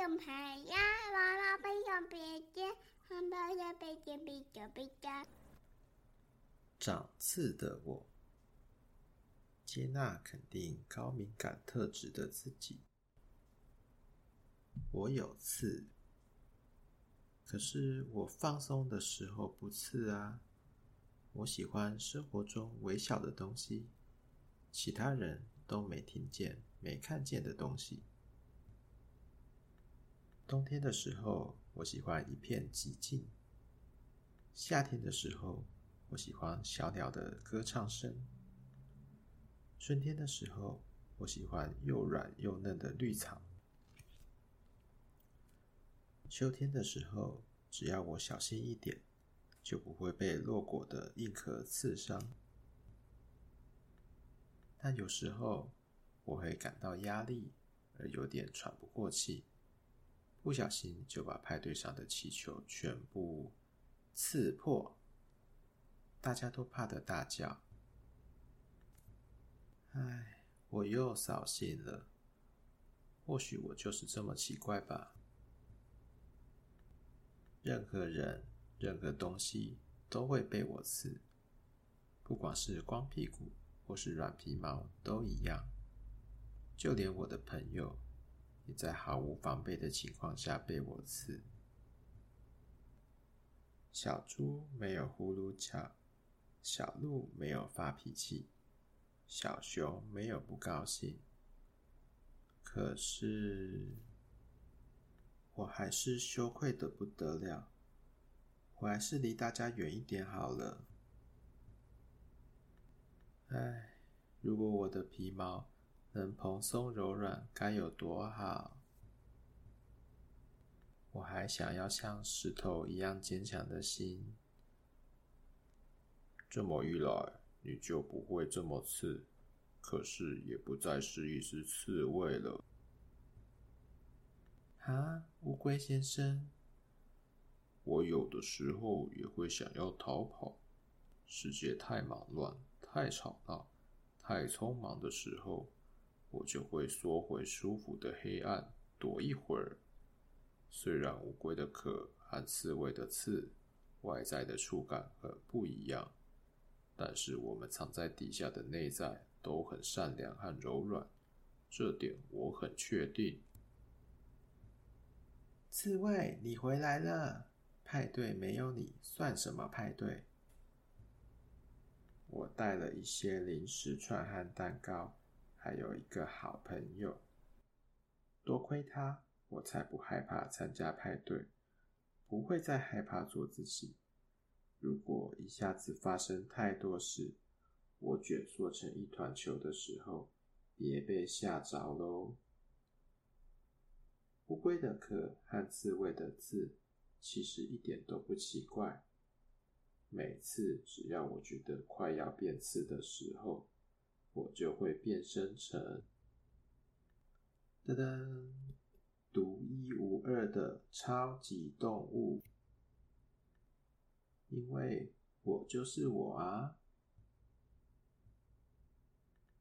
用牌呀，娃娃不用别针，汉堡要别针，别针别针。长刺的我，接纳肯定高敏感特质的自己。我有刺，可是我放松的时候不刺啊。我喜欢生活中微小的东西，其他人都没听见、没看见的东西。冬天的时候，我喜欢一片寂静；夏天的时候，我喜欢小鸟的歌唱声；春天的时候，我喜欢又软又嫩的绿草；秋天的时候，只要我小心一点，就不会被落果的硬壳刺伤。但有时候，我会感到压力，而有点喘不过气。不小心就把派对上的气球全部刺破，大家都怕得大叫。唉，我又扫兴了。或许我就是这么奇怪吧。任何人、任何东西都会被我刺，不管是光屁股或是软皮毛都一样。就连我的朋友。在毫无防备的情况下被我刺。小猪没有呼噜桥，小鹿没有发脾气，小熊没有不高兴。可是，我还是羞愧的不得了。我还是离大家远一点好了。唉，如果我的皮毛……能蓬松柔软，该有多好！我还想要像石头一样坚强的心。这么一来，你就不会这么刺，可是也不再是一只刺猬了。啊，乌龟先生，我有的时候也会想要逃跑。世界太忙乱、太吵闹、太匆忙的时候。我就会缩回舒服的黑暗，躲一会儿。虽然乌龟的壳和刺猬的刺外在的触感很不一样，但是我们藏在底下的内在都很善良和柔软，这点我很确定。刺猬，你回来了！派对没有你算什么派对？我带了一些零食串和蛋糕。还有一个好朋友，多亏他，我才不害怕参加派对，不会再害怕做自己。如果一下子发生太多事，我卷缩成一团球的时候，别被吓着喽。乌龟的壳和刺猬的刺，其实一点都不奇怪。每次只要我觉得快要变刺的时候，我就会变身成，噔噔，独一无二的超级动物，因为我就是我啊。